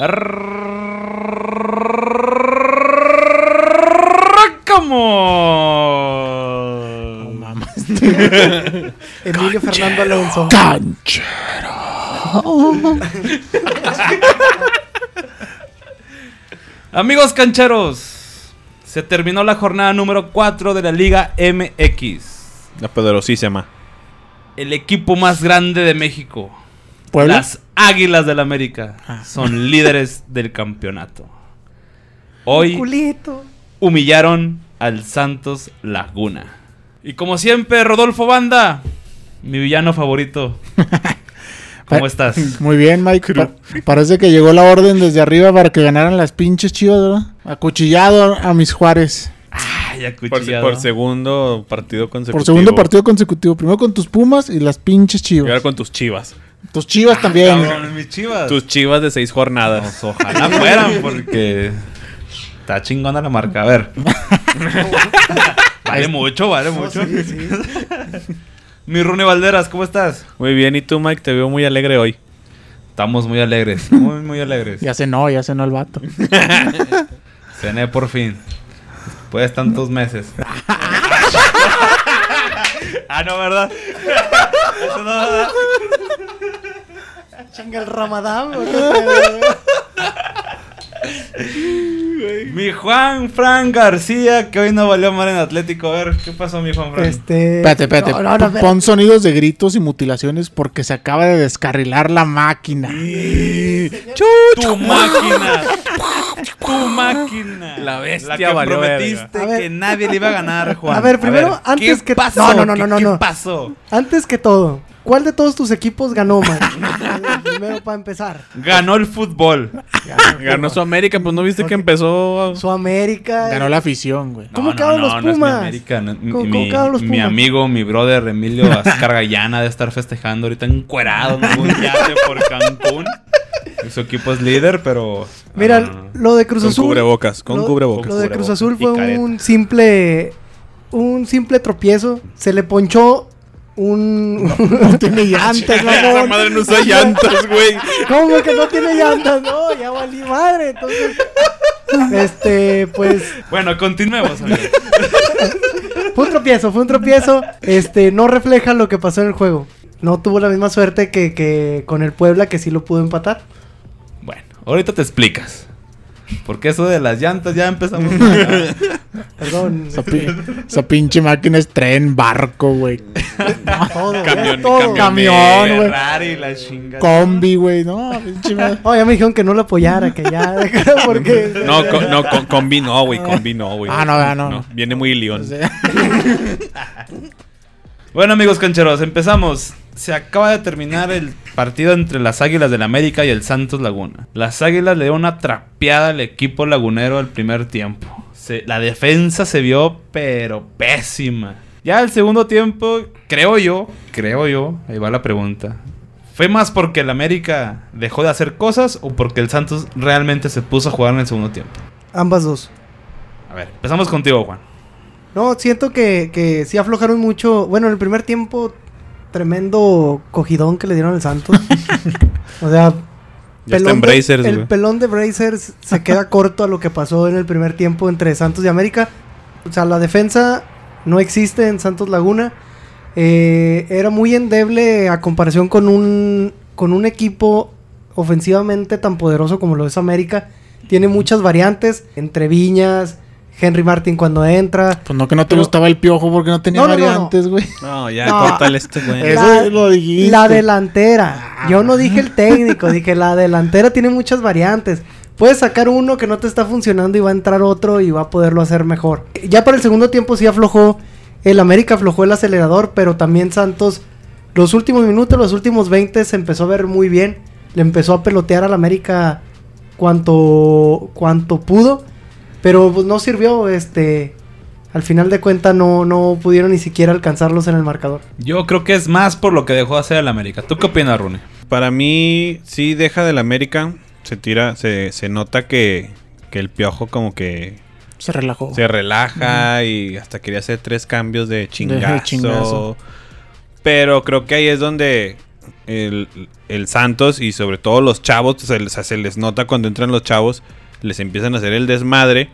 ¡Arrancamos! Mamas. Emilio Fernando Alonso. Amigos cancheros, se terminó la jornada número 4 de la Liga MX. La poderosísima. El equipo más grande de México. ¿Puebla? Las Águilas del América Ah. son líderes del campeonato. Hoy humillaron al Santos Laguna. Y como siempre, Rodolfo Banda, mi villano favorito. ¿Cómo estás? Muy bien, Mike. Pa- parece que llegó la orden desde arriba para que ganaran las pinches chivas, ¿verdad? Acuchillado a mis Juárez. Ay, Por, acuchillado. por segundo partido consecutivo. Por segundo partido consecutivo. Primero con tus Pumas y las pinches Y ahora chivas. con tus chivas. Tus chivas también. Cabrón, mis chivas. Tus chivas de seis jornadas. Pues ojalá fueran, porque está chingona la marca. A ver. vale mucho, vale mucho. Sí, sí. Mi Rune Valderas, ¿cómo estás? Muy bien, y tú, Mike, te veo muy alegre hoy. Estamos muy alegres, muy, muy alegres. Ya cenó, ya cenó el vato. Cené por fin. Después de tantos meses. ah, no, ¿verdad? Eso no, ¿verdad? Chinga el ramadán. Mi Juan Fran García, que hoy no valió mal en Atlético. A ver, ¿qué pasó, mi Juan Fran? Este. Espérate, espérate. No. Pon sonidos de gritos y mutilaciones porque se acaba de descarrilar la máquina. Tu máquina. Tu máquina. La bestia La que valió prometiste verga. Que nadie le iba a ganar, Juan. A ver, primero, antes ¿qué que- pasó? No, no, no, ¿Qué- no, no, ¿Qué no. pasó? Antes que todo, ¿cuál de todos tus equipos ganó, man? Primero para empezar. Ganó el fútbol. Ganó su América, pues no viste que empezó. Su América. Ganó la afición, güey. ¿Cómo quedaron los es mi Pumas? América, no- mi, ¿Cómo- mi- cómo quedaron los mi Pumas? amigo, mi brother Emilio Azcar Gallana de estar festejando ahorita encuerado en un yate por Cancún. Y Su equipo es líder, pero... Mira, ah, no, no. lo de Cruz Con Azul. cubrebocas, con lo- cubrebocas. Lo de Cruz Azul fue un simple. Un simple tropiezo. Se le ponchó un. No tiene llantas, Esa mamón. madre no usa llantas, güey. ¿Cómo que no tiene llantas? No, ya valí madre. Entonces. Este, pues. Bueno, continuemos. amigo. Fue un tropiezo, fue un tropiezo. Este, no refleja lo que pasó en el juego. No tuvo la misma suerte que, que con el Puebla, que sí lo pudo empatar. bueno, ahorita te explicas. Porque eso de las llantas ya empezamos. mal, Perdón. Esa, pi- esa pinche máquina es tren, barco, güey. todo, Camión, todo. camión. Güey. Ferrari, la chingada. Combi, güey. No, pinche Oh, ya me dijeron que no lo apoyara, que ya, porque... No, no, con, combi no, güey. Combi no, güey. Ah, no, ah, no. Viene muy león. O sea, Bueno, amigos cancheros, empezamos. Se acaba de terminar el partido entre las Águilas del América y el Santos Laguna. Las Águilas le dieron una trapeada al equipo lagunero al primer tiempo. Se- la defensa se vio, pero pésima. Ya el segundo tiempo, creo yo, creo yo, ahí va la pregunta. ¿Fue más porque el América dejó de hacer cosas o porque el Santos realmente se puso a jugar en el segundo tiempo? Ambas dos. A ver, empezamos contigo, Juan. No, siento que, que sí aflojaron mucho. Bueno, en el primer tiempo, tremendo cogidón que le dieron al Santos. o sea, de- el pelón de Brazers se queda corto a lo que pasó en el primer tiempo entre Santos y América. O sea, la defensa no existe en Santos Laguna. Eh, era muy endeble a comparación con un, con un equipo ofensivamente tan poderoso como lo es América. Tiene muchas variantes entre Viñas, Henry Martin cuando entra. pues no que no te Pero- gustaba el piojo porque no tenía No, no, no, no. variantes, güey. No, ya, No. córtale este, güey. Eso La- lo dijiste. La delantera. Yo no dije el técnico, dije la delantera tiene muchas variantes. Puedes sacar uno que no te está funcionando y va a entrar otro y va a poderlo hacer mejor. Ya para el segundo tiempo sí aflojó. El América aflojó el acelerador, pero también Santos, los últimos minutos, los últimos 20 se empezó a ver muy bien. Le empezó a pelotear al América cuanto, cuanto pudo. Pero pues no sirvió, este... Al final de cuentas no, no pudieron ni siquiera alcanzarlos en el marcador. Yo creo que es más por lo que dejó de hacer el América. ¿Tú qué opinas, Rune? Para mí, sí deja del América. Se tira, se, se nota que, que el piojo como que Se relajó. se relaja y hasta quería hacer tres cambios de chingazo. chingazo. Pero creo que ahí es donde el, el Santos y sobre todo los chavos, se les, se les nota cuando entran los chavos, les empiezan a hacer el desmadre.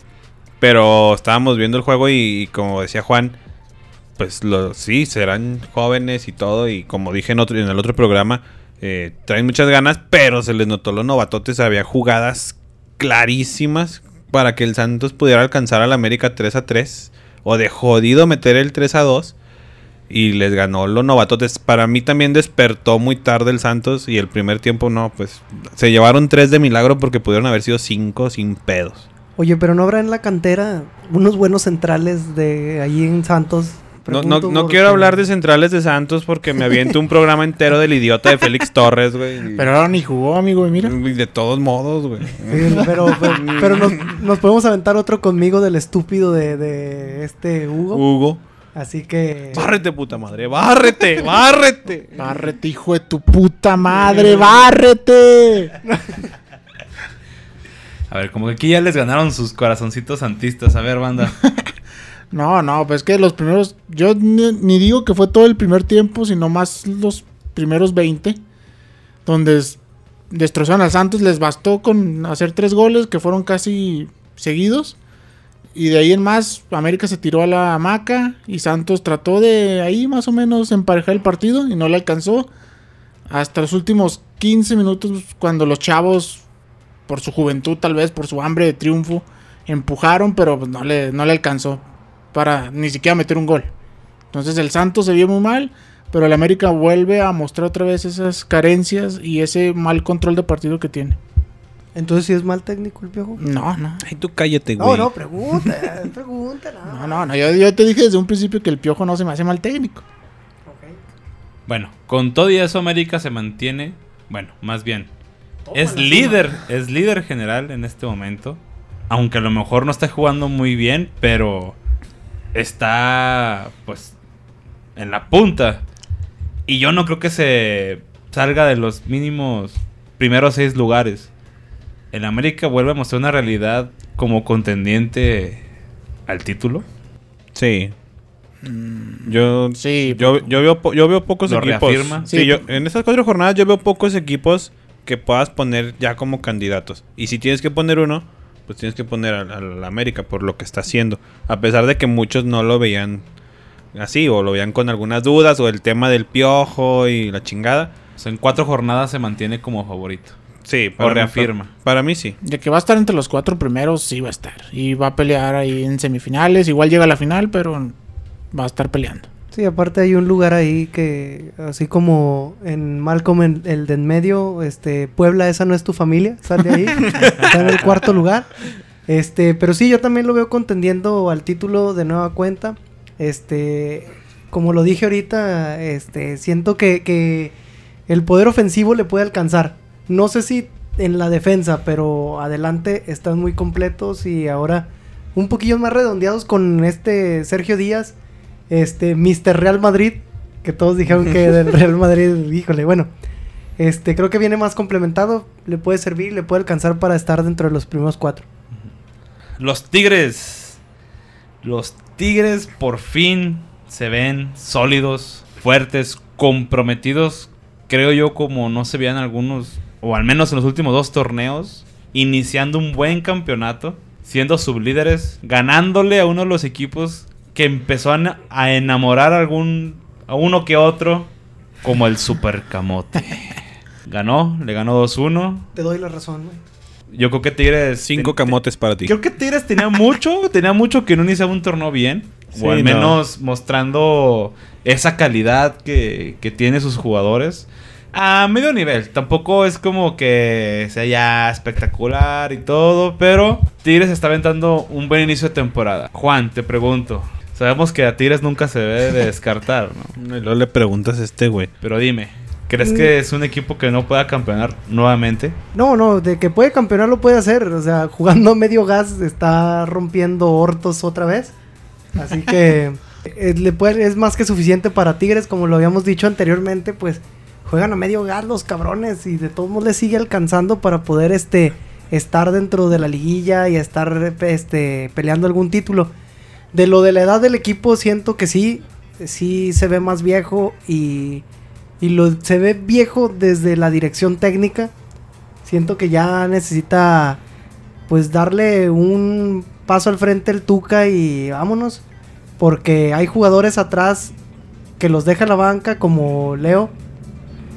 Pero estábamos viendo el juego y, como decía Juan, pues lo, sí, serán jóvenes y todo. Y como dije en, otro, el otro programa, eh, traen muchas ganas, pero se les notó los novatotes. Había jugadas clarísimas para que el Santos pudiera alcanzar al América 3 a 3. O de jodido meter el 3 a 2. Y les ganó los novatotes. Para mí también despertó muy tarde el Santos. Y el primer tiempo no, pues se llevaron 3 de milagro porque pudieron haber sido 5 sin pedos. Oye, pero no habrá en la cantera unos buenos centrales de allí en Santos. No, no, no porque- quiero hablar de centrales de Santos porque me aviento un programa entero del idiota de Félix Torres, güey. y- Pero ahora ni jugó, amigo, y mira. de todos modos, güey. Sí, pero, pero, pero nos, nos podemos aventar otro conmigo del estúpido de, de este Hugo. Hugo. Así que. Bárrete, puta madre. Bárrete, bárrete. Bárrete, hijo de tu puta madre, bárrete. A ver, como que aquí ya les ganaron sus corazoncitos santistas. A ver, banda. No, no, pues es que los primeros. Yo ni, ni digo que fue todo el primer tiempo, sino más los primeros 20. Donde es- destrozaron al Santos. Les bastó con hacer tres goles que fueron casi seguidos. Y de ahí en más, América se tiró a la hamaca. Y Santos trató de ahí más o menos emparejar el partido. Y no le alcanzó. Hasta los últimos 15 minutos, cuando los chavos, por su juventud, tal vez, por su hambre de triunfo, empujaron, pero pues, no le, no le alcanzó para ni siquiera meter un gol. Entonces el Santos se vio muy mal, pero el América vuelve a mostrar otra vez esas carencias y ese mal control de partido que tiene. Entonces, si es mal técnico el piojo? No, no. Ay, tú cállate, No, güey. no, pregunta, pregunta. no. No, no, no. Yo, yo te dije desde un principio que el piojo no se me hace mal técnico. Ok. Bueno, con todo y eso América se mantiene, bueno, más bien, es líder, es líder general en este momento. Aunque a lo mejor no está jugando muy bien, pero está pues en la punta. Y yo no creo que se salga de los mínimos primeros seis lugares. El América vuelve a mostrar una realidad como contendiente al título. Sí. Yo, Sí, yo, yo, veo, yo veo pocos ¿Lo equipos. reafirma? Sí, Sí, yo, en estas cuatro jornadas yo veo pocos equipos que puedas poner ya como candidatos. Y si tienes que poner uno, pues tienes que poner al, al América por lo que está haciendo. A pesar de que muchos no lo veían así, o lo veían con algunas dudas, o el tema del piojo y la chingada. O sea, en cuatro jornadas se mantiene como favorito. Sí, O mí- reafirma. Para mí sí. De que va a estar entre los cuatro primeros, sí va a estar. Y va a pelear ahí en semifinales. Igual llega a la final, pero va a estar peleando. Sí, aparte hay un lugar ahí que, así como en Malcolm, el de en medio, este, Puebla, esa no es tu familia, sal de ahí, está en el cuarto lugar. Este, pero sí, yo también lo veo contendiendo al título de nueva cuenta. Este, como lo dije ahorita, este, siento que, que el poder ofensivo le puede alcanzar. No sé si en la defensa, pero adelante están muy completos y ahora un poquillo más redondeados con este Sergio Díaz, este Mr. Real Madrid, que todos dijeron que del Real Madrid, híjole, bueno, este creo que viene más complementado, le puede servir, le puede alcanzar para estar dentro de los primeros cuatro. Los Tigres. Los Tigres por fin se ven sólidos, fuertes, comprometidos. Creo yo como no se veían algunos, o al menos en los últimos dos torneos, iniciando un buen campeonato, siendo sublíderes, ganándole a uno de los equipos que empezó a, na- a enamorar a algún, a uno que otro, como el Super Camote. Ganó, le ganó 2-1. Te doy la razón, güey. Yo creo que Tigres... Cinco ten- camotes para ti. Creo que Tigres tenía mucho, tenía mucho que no iniciaba un torneo bien. Sí, o al no. menos mostrando esa calidad que, que tiene sus jugadores. A medio nivel. Tampoco es como que sea ya espectacular y todo. Pero Tigres está aventando un buen inicio de temporada. Juan, te pregunto. Sabemos que a Tigres nunca se debe de descartar, ¿no? Y luego le preguntas a este güey. Pero dime, ¿crees que es un equipo que no pueda campeonar nuevamente? No, no, de que puede campeonar lo puede hacer. O sea, jugando a medio gas está rompiendo hortos otra vez. Así que eh, le puede- es más que suficiente para Tigres, como lo habíamos dicho anteriormente, pues juegan a medio gas los cabrones y de todos modos les sigue alcanzando para poder este estar dentro de la liguilla y estar este peleando algún título. De lo de la edad del equipo siento que sí, sí se ve más viejo y Y lo, se ve viejo desde la dirección técnica. Siento que ya necesita pues darle un paso al frente el Tuca y vámonos. Porque hay jugadores atrás que los deja la banca como Leo.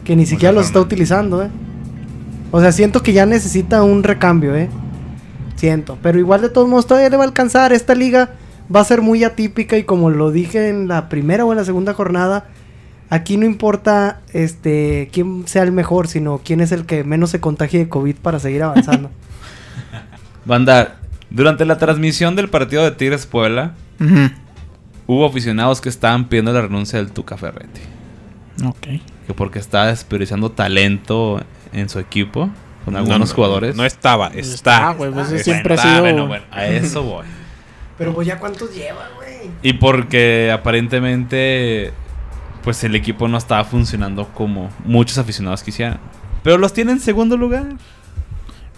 Que ni siquiera los está utilizando, eh. O sea, siento que ya necesita un recambio, eh. Siento. Pero igual de todos modos todavía le va a alcanzar. Esta liga va a ser muy atípica y como lo dije en la primera o en la segunda jornada, aquí no importa este quién sea el mejor, sino quién es el que menos se contagie de COVID para seguir avanzando. Banda, durante la transmisión del partido de Tigres Puebla, hubo aficionados que estaban pidiendo la renuncia del Tuca Ferretti. Ok. Que porque estaba desperdiciando talento en su equipo con algunos No, no, jugadores. No estaba, Está, está. güey, pues, Está, siempre ha sido- bueno, bueno, a eso voy. Pero pues ya cuántos lleva, güey. Y porque aparentemente pues el equipo no estaba funcionando como muchos aficionados quisieran. Pero los tiene en segundo lugar.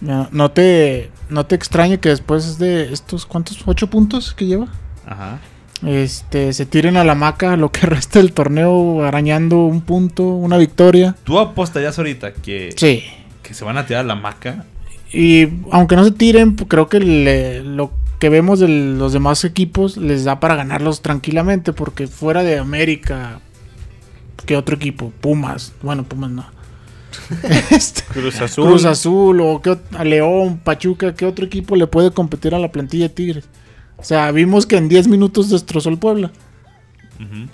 No, no te, no te extrañe que después de estos, ¿cuántos? ¿Ocho puntos que lleva? Ajá. Este, se tiren a la maca lo que resta del torneo arañando un punto, una victoria. ¿Tú apostarías ahorita que, Sí. que se van a tirar a la maca? Y aunque no se tiren, creo que le- lo que vemos de los demás equipos les da para ganarlos tranquilamente, porque fuera de América, ¿qué otro equipo? Pumas, bueno, Pumas no. Este, Cruz Azul. Cruz Azul o qué a León, Pachuca, ¿qué otro equipo le puede competir a la plantilla de Tigres? O sea, vimos que en 10 minutos destrozó el Puebla.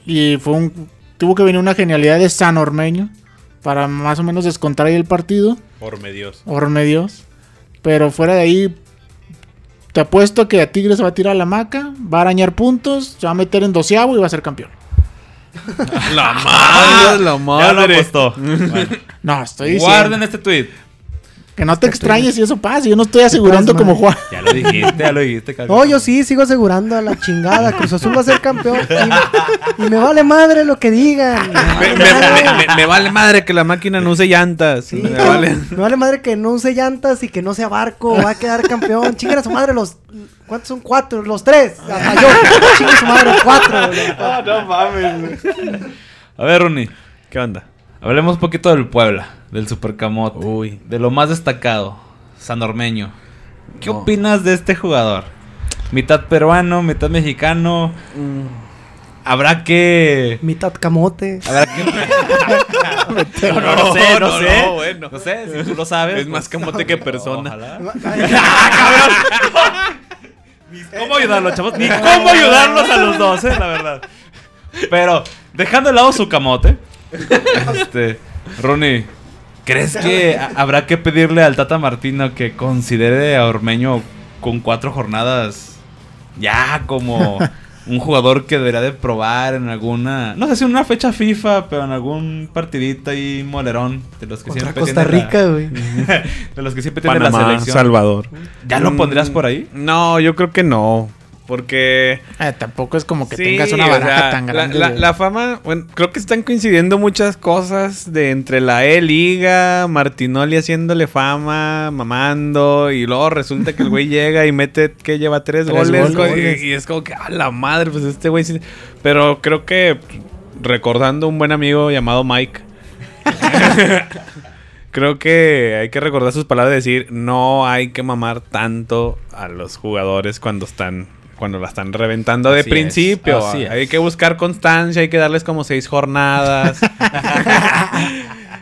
Y fue un, tuvo que venir una genialidad de San Ormeño para más o menos descontar ahí el partido. Orme Dios. Orme Dios. Pero fuera de ahí, te apuesto que a Tigres va a tirar la maca, va a arañar puntos, se va a meter en doceavo y va a ser campeón. La madre, la Ya lo madre. apostó. Bueno, No, estoy diciendo guarden este tweet. Que no te extrañes si eso pasa. Yo no estoy asegurando como mal. Juan. Ya lo dijiste, ya lo dijiste. cabrón. No, yo sí, sigo asegurando a la chingada. Cruz Azul va a ser campeón. Y, y me vale madre lo que digan. Me, me- me- me- me vale madre que la máquina no use llantas. Sí, me no, vale. me vale madre que no use llantas y que no sea barco. Va a quedar campeón. Chingan a su madre los. ¿Cuántos son? Cuatro. Los tres. Hasta yo. Chingan a su madre cuatro. A ver, Ronnie. ¿Qué onda? Hablemos un poquito del Puebla, del Supercamote. Uy. De lo más destacado, San Ormeño. ¿Qué No. opinas de este jugador? Mitad peruano, mitad mexicano. Habrá que. Mitad camote. Habrá que. no, no, no sé, no, no, sé. no, bueno. No sé, si tú lo sabes. Es más camote que persona. Ojalá. Ni cómo ayudarlos, chavos. Ni cómo ayudarlos a los dos, eh, la verdad. Pero, dejando de lado su camote, este, Ronnie, ¿crees que ha- habrá que pedirle al Tata Martino que considere a Ormeño con cuatro jornadas ya como un jugador que debería de probar en alguna, no sé si en una fecha FIFA, pero en algún partidito ahí molerón de los que Contra siempre Costa tiene Rica, güey. de los que siempre tiene la selección. Salvador. ¿Ya lo Mm, pondrías por ahí? No, yo creo que no. Porque. Eh, tampoco es como que Sí, tengas una o baraja sea, tan grande. La, fama, bueno, creo que están coincidiendo muchas cosas de entre la E-Liga, Martinoli haciéndole fama, mamando, y luego resulta que el güey llega y mete, que lleva tres, Tres goles, goles. Y, y es como que, a la madre, pues este güey sí. Pero creo que, recordando un buen amigo llamado Mike, creo que hay que recordar sus palabras de decir, no hay que mamar tanto a los jugadores cuando están cuando la están reventando de Así es, principio. así es. Hay que buscar constancia, hay que darles como seis jornadas.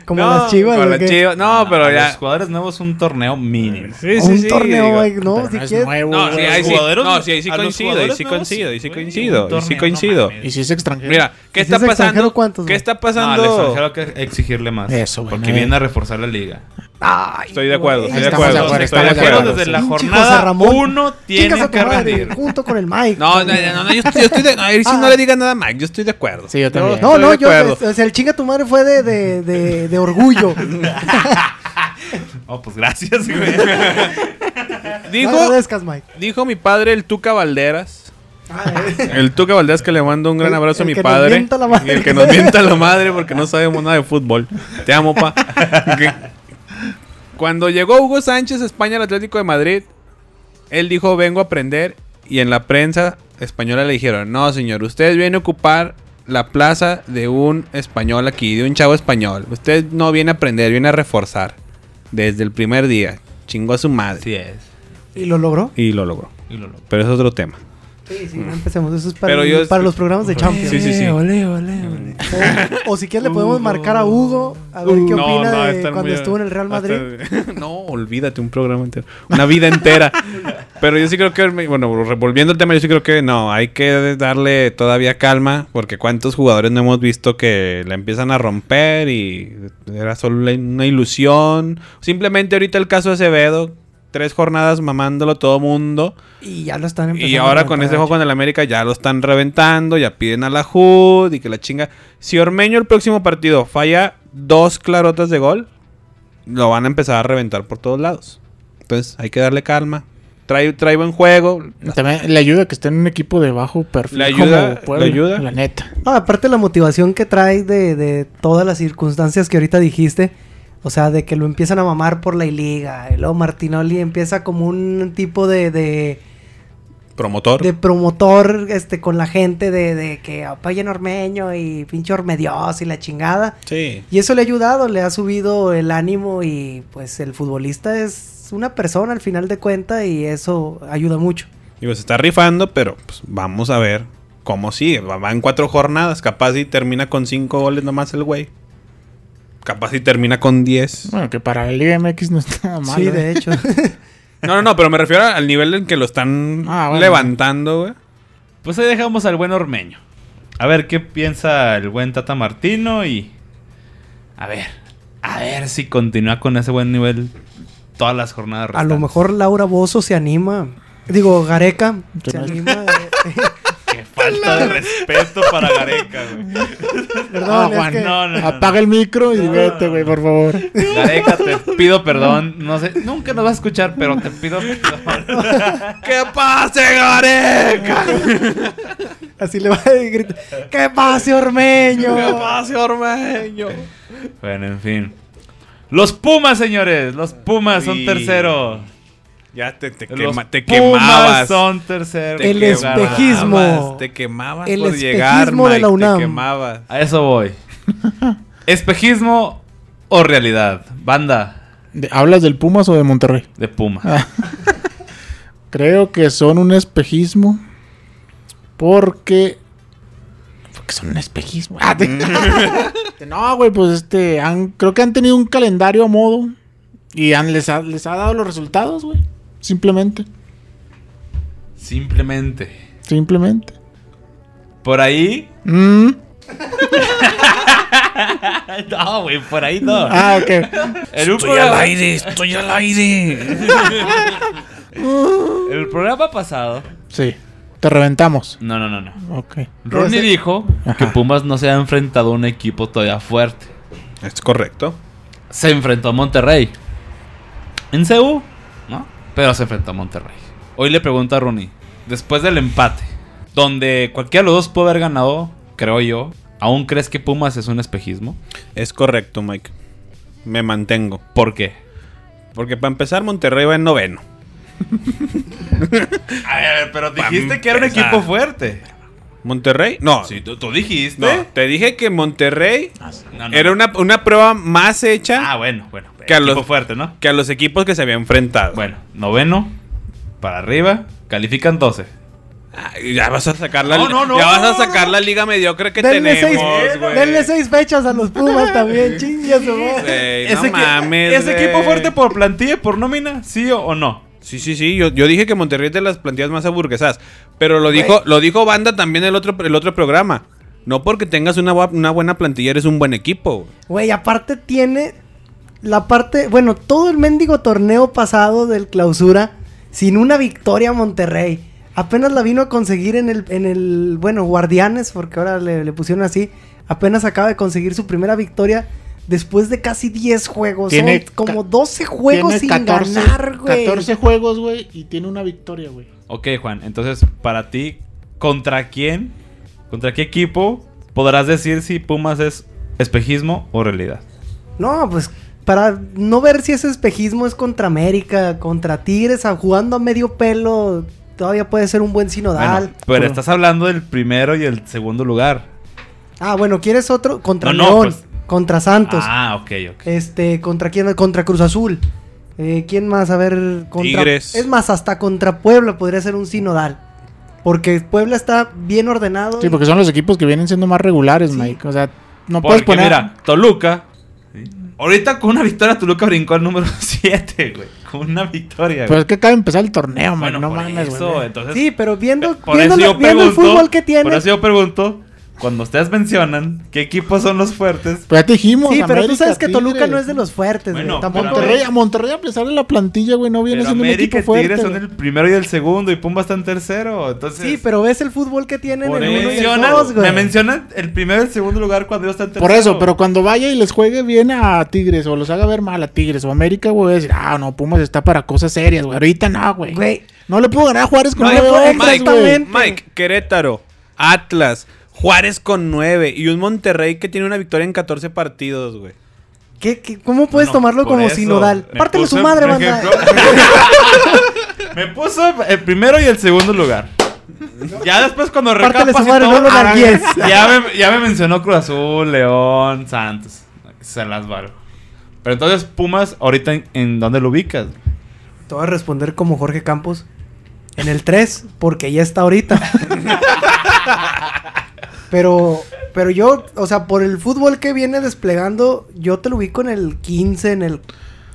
Como No, las chivas. con ¿o las chivas. No, A pero ya. Los jugadores nuevos un torneo mínimo. Sí, un torneo, digo. no, si quieres. nuevo, No, sí, ahí sí, jugadores- no, sí, ahí sí coincido, ahí sí coincido, ahí sí coincido, ahí sí coincido. Y si es extranjero. Mira, ¿qué ¿Y está pasando? ¿Qué está No, al pasando? extranjero hay que exigirle más. Eso, güey, Porque viene a reforzar la liga. Ay, Estoy de acuerdo, estoy de acuerdo. de acuerdo, estoy de acuerdo. desde la jornada uno Chingas tiene a que rendir. Junto con el Mike. No, no, no, no, yo, estoy, yo estoy de, a ver si no Ah. le diga nada a Mike, yo estoy de acuerdo. Sí, yo también. No, no, yo, o sea, el chinga tu madre fue de, de, de, de orgullo. Oh, pues gracias, güey. Dijo, No agradezcas, Mike. dijo mi padre el Tuca Valderas. Ay, El Tuca Valderas que le mando un gran El- abrazo a el mi que nos padre. mienta la madre. Y el que nos mienta la madre porque no sabemos nada de fútbol. Te amo, pa. Cuando llegó Hugo Sánchez a España al Atlético de Madrid, él dijo, vengo a aprender. Y en la prensa española le dijeron, no, señor, usted viene a ocupar la plaza de un español aquí, de un chavo español. Usted no viene a aprender, viene a reforzar. Desde el primer día. Chingó a su madre. Así es. ¿Y lo logró? Y lo logró. Y lo logró. Pero es otro tema. Sí, sí, no empecemos. Eso es para, Pero yo- para los programas de Champions. Sí, sí, sí. Ole, ole, ole. O, o si quieres le podemos marcar a Hugo a ver qué No, opina no, de cuando muy- estuvo en el Real Madrid. hasta- no, olvídate un programa entero. Una vida entera. Pero yo sí creo que, bueno, volviendo al tema, yo sí creo que no, hay que darle todavía calma, porque cuántos jugadores no hemos visto que la empiezan a romper y era solo una ilusión. Simplemente ahorita el caso de Acevedo, tres jornadas mamándolo todo mundo. Y ya lo están empezando Y ahora con ese juego con el América ya lo están reventando, ya piden a la HUD y que la chinga. Si Ormeño el próximo partido falla dos clarotas de gol, lo van a empezar a reventar por todos lados. Entonces hay que darle calma. Trae, trae buen juego. También le ayuda que esté en un equipo de bajo perfil. Le ayuda, como le ayuda. La neta. No, aparte la motivación que trae de, de todas las circunstancias que ahorita dijiste. O sea, de que lo empiezan a mamar por la liga. Y luego Martinoli empieza como un tipo de, de, Promotor. de promotor este, con la gente de, de que apoyen a Ormeño y pinche Ormedios y la chingada. Sí. Y eso le ha ayudado, le ha subido el ánimo y pues el futbolista es una persona al final de cuenta y eso ayuda mucho. Digo, se está rifando, pero pues, vamos a ver cómo sigue. Va en cuatro jornadas. Capaz y termina con cinco goles nomás el güey. Capaz y termina con diez. Bueno, que para la Liga MX no está mal. sí, ¿eh? de hecho. No, no, no, pero me refiero al nivel en que lo están Ah, bueno. levantando, güey. Pues ahí dejamos al buen Ormeño. A ver qué piensa el buen Tata Martino y. A ver. A ver si continúa con ese buen nivel todas las jornadas A lo mejor Laura Bozo se anima. Digo, Gareca ¿Qué se anima. Falta de respeto para Gareca, güey. Perdón, es Juan, que- No, no, no. Apaga el micro y vete, güey, por favor. Gareca, te pido perdón. No sé, nunca nos vas a escuchar, pero te pido perdón. ¡Que pase, Gareca! Así le va a gritar. ¡Que pase Ormeño! ¡Que pase, Ormeño! Bueno, en fin. Los Pumas, señores. Los Pumas son terceros. Ya te, te, quema- te Pumas quemabas. son terceros. Te El quemabas, espejismo. Te quemabas El por espejismo llegar, de Mike, la UNAM. Te quemabas. A eso voy. ¿Espejismo o realidad? Banda De- ¿Hablas del Pumas o de Monterrey? de Puma. Ah. Creo que son un espejismo. Porque. Porque son un espejismo. Ah, te- no, güey, pues este. Han, creo que han tenido un calendario a modo. Y han, les, ha, les ha dado los resultados, güey. Simplemente. Simplemente. Simplemente. Por ahí. Mm. No, güey, por ahí no. Ah, ok. Un programa- aire, estoy al aire. El programa pasado. Sí. Te reventamos. No, no, no, no. Ok. Ronnie dijo que. Pumas no se ha enfrentado a un equipo todavía fuerte. Es correcto. Se enfrentó a Monterrey. En CU. Pero se enfrentó a Monterrey. Hoy le pregunto a Ronnie, después del empate, donde cualquiera de los dos pudo haber ganado, creo yo, ¿aún crees que Pumas es un espejismo? Es correcto, Mike. Me mantengo. ¿Por qué? Porque para empezar, Monterrey va en noveno. A ver, pero dijiste que era un empezar. equipo fuerte. ¿Monterrey? No. Sí, tú, tú dijiste. No, te dije que Monterrey No, no. era una, una prueba más hecha Ah, bueno, bueno. Que a los- fuerte, ¿no? que a los equipos que se habían enfrentado. Bueno, noveno, para arriba, califican 12. Ay, ya vas a sacar la No, no, no, ya vas a sacar la liga mediocre que Denle seis, tenemos, güey. denle seis fechas a los Pumas también, chingas, ¿Ese, mames, ¿Ese equipo fuerte por plantilla, por nómina? ¿Sí o, o no? Sí, sí, sí. Yo, yo dije que Monterrey es de las plantillas más aburguesadas. Pero lo dijo, lo dijo Banda también el otro, el otro programa. No porque tengas una, una buena plantilla eres un buen equipo. güey. Güey, aparte tiene la parte, bueno, todo el mendigo torneo pasado del clausura sin una victoria a Monterrey. Apenas la vino a conseguir en el, en el bueno, Guardianes, porque ahora le, le pusieron así. Apenas acaba de conseguir su primera victoria después de casi 10 juegos. Tiene Son como ca- 12 juegos sin Tiene 14, ganar, güey. 14 juegos, güey, y tiene una victoria, güey. Ok, Juan. Entonces, para ti, ¿contra quién? ¿Contra qué equipo podrás decir si Pumas es espejismo o realidad? No, pues para no ver si ese espejismo es contra América, contra Tigres, a- jugando a medio pelo, todavía puede ser un buen sinodal. Bueno, pero estás hablando del primero y el segundo lugar. Ah, bueno, ¿quieres otro? Contra No, no, pues- contra Santos. Ah, ok, ok. Este, ¿contra quién? Contra Cruz Azul. Eh, ¿Quién más? A ver, contra... Tigres. Es más, hasta contra Puebla podría ser un sinodal. Porque Puebla está bien ordenado. Sí, y- porque son los equipos que vienen siendo más regulares, Sí. Mike. O sea, no puedes poner. mira, Toluca. Ahorita con una victoria Toluca brincó al número 7, güey. Con una victoria, Pero güey. es que acaba de empezar el torneo. Bueno, no mames, güey. entonces... Sí, pero viendo, por viendo, eso la- yo viendo el fútbol que tiene. Por eso yo pregunto, cuando ustedes mencionan qué equipos son los fuertes, Pero ya te dijimos. Sí, pero tú sabes que Toluca Tigres. no es de los fuertes, güey. Bueno, Tampoco pero Monterrey, a Monterrey, a pesar de la plantilla, güey, no viene pero siendo un América equipo y fuerte. Tigres son güey. el primero y el segundo y Pumba está en tercero. Entonces, Sí, pero ves el fútbol que tienen por el uno y el mencionan- dos, güey. me mencionan el primero y el segundo lugar cuando yo está en tercero. Por eso, pero cuando vaya y les juegue bien a Tigres o los haga ver mal a Tigres o América, güey, voy a decir, ah, no, Pumas está para cosas serias, güey. Ahorita no, güey. Güey, No le puedo ganar a Juárez con No, nueve hombres, Mike, güey. exactamente. Mike, Querétaro, Atlas, Juárez con 9 y un Monterrey que tiene una victoria en 14 partidos, güey. ¿qué, qué- cómo puedes No, tomarlo como eso, sinodal? Pártele su madre, banda. Me puso el primero y el segundo lugar. Ya después cuando Pártele recapas no lo ah, nargues. ya, me, ya me mencionó Cruz Azul, León, Santos. Se las varo. Pero entonces, Pumas, ahorita en, en dónde lo ubicas? Te voy a responder como Jorge Campos. En el 3, porque ya está ahorita. pero, pero yo, o sea, por el fútbol que viene desplegando, yo te lo ubico en el 15, en el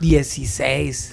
16.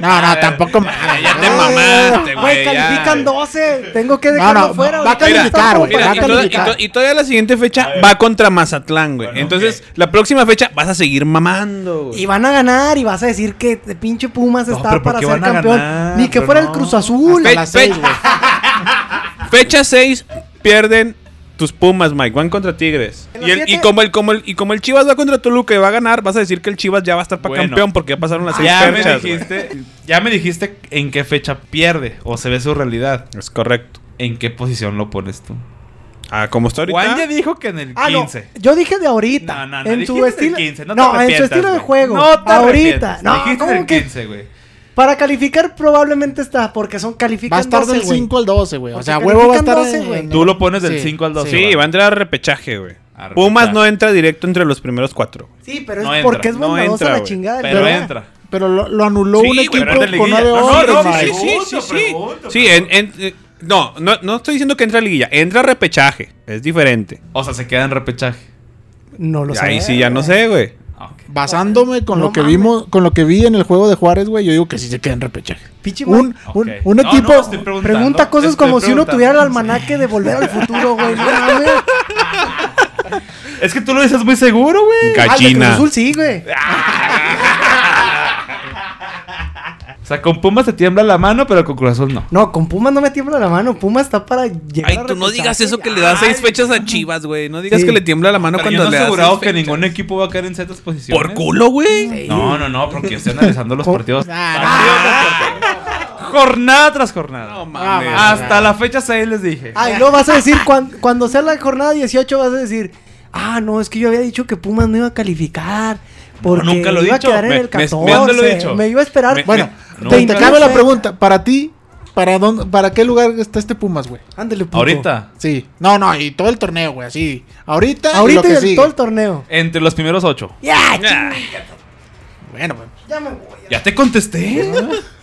No, no, tampoco. Ya, ya te mamaste, Güey, califican 12. Tengo que No, dejarlo no, fuera. va a calificar, güey, y, toda- y calificar. to- y todavía la siguiente fecha va contra Mazatlán, güey. Bueno, Entonces, la próxima fecha vas a seguir mamando, güey. Y van a ganar y vas a decir que de pinche Pumas No, está pero ¿por para ser campeón. ganar? Ni que Pero fuera no. el Cruz Azul. Hasta fe- seis, güey. Fecha 6, pierden tus Pumas, Mike. Van contra Tigres. En Y, el- y siete- como el, como el, y como el Chivas va contra Toluca y va a ganar, vas a decir que el Chivas ya va a estar para Bueno. campeón porque ya pasaron las seis Ya me, dijiste, ya me dijiste en qué fecha pierde o se ve su realidad. Es correcto. ¿En qué posición lo pones tú? Ah, como está ahorita. Juan ya dijo que en el Ah, no. 15. Yo dije de ahorita. No, no, no, en su estilo. el 15, no No, te en su estilo de juego. No te ahorita. No, dijiste ¿cómo el que? 15, güey. Para calificar probablemente está, porque son califican Va a estar 12, del güey. 5 al 12, güey. O Porque sea, huevo va a califican estar 12, güey. en- Tú lo pones del Sí, 5 al 12. Sí, va a entrar a repechaje, güey. A Pumas repechaje. no entra directo entre los primeros cuatro. Sí, pero es No entra, porque es no bondadosa entra, la güey. chingada. Pero entra. Pero lo, lo anuló Sí, un güey, equipo pero es de con liguilla. No, no, no, Mike. sí, sí. Sí. pregunto, Sí, en, en- eh, no, no, no estoy diciendo que entra a liguilla, entra a repechaje, es diferente. O sea, se queda en repechaje. No lo sé. Ahí sí ya no sé, güey. Ah. Basándome con No lo que mames. vimos, con lo que vi en el juego de Juárez, güey, yo digo que sí se queda en repechaje. Un, un, equipo. no, Pregunta cosas estoy como si uno tuviera el almanaque de volver al futuro, güey. Es que tú lo dices muy seguro, güey. Ah, el de Cruz Gallina. Azul sí, güey. O sea, con Pumas te tiembla la mano, pero con Cruz Azul no. No, con Pumas no me tiembla la mano. Pumas está para llegar Ay, a tú no digas eso que le da seis fechas a Chivas, güey. No digas Sí. que le tiembla la mano Pero yo cuando no le das asegurado seis que fechas. ningún equipo va a caer en ciertas posiciones. Por culo, güey. No, no, no, porque estoy analizando los Con- partidos. Ah, Jornada tras jornada. No mames. Hasta la fecha 6 les dije. Ah, y luego vas a decir, cuan- cuando sea la jornada 18, vas a decir, ah, no, es que yo había dicho que Pumas no iba a calificar. Porque nunca lo he iba dicho. a quedar en Me- el me- 14. me- ¿dónde lo he dicho? Me iba a esperar. Me- Bueno, No, te, te cabe la pregunta. Para ti, ¿para dónde, para qué lugar está este Pumas, güey? Ándale, puto. Ahorita, Sí. No, no, y todo el torneo, güey, así. Ahorita, y lo Ahorita que y el- sigue. todo el torneo. entre los primeros 8. Ya, Ah. chinga, Bueno, pues. ya me voy. Ya te contesté.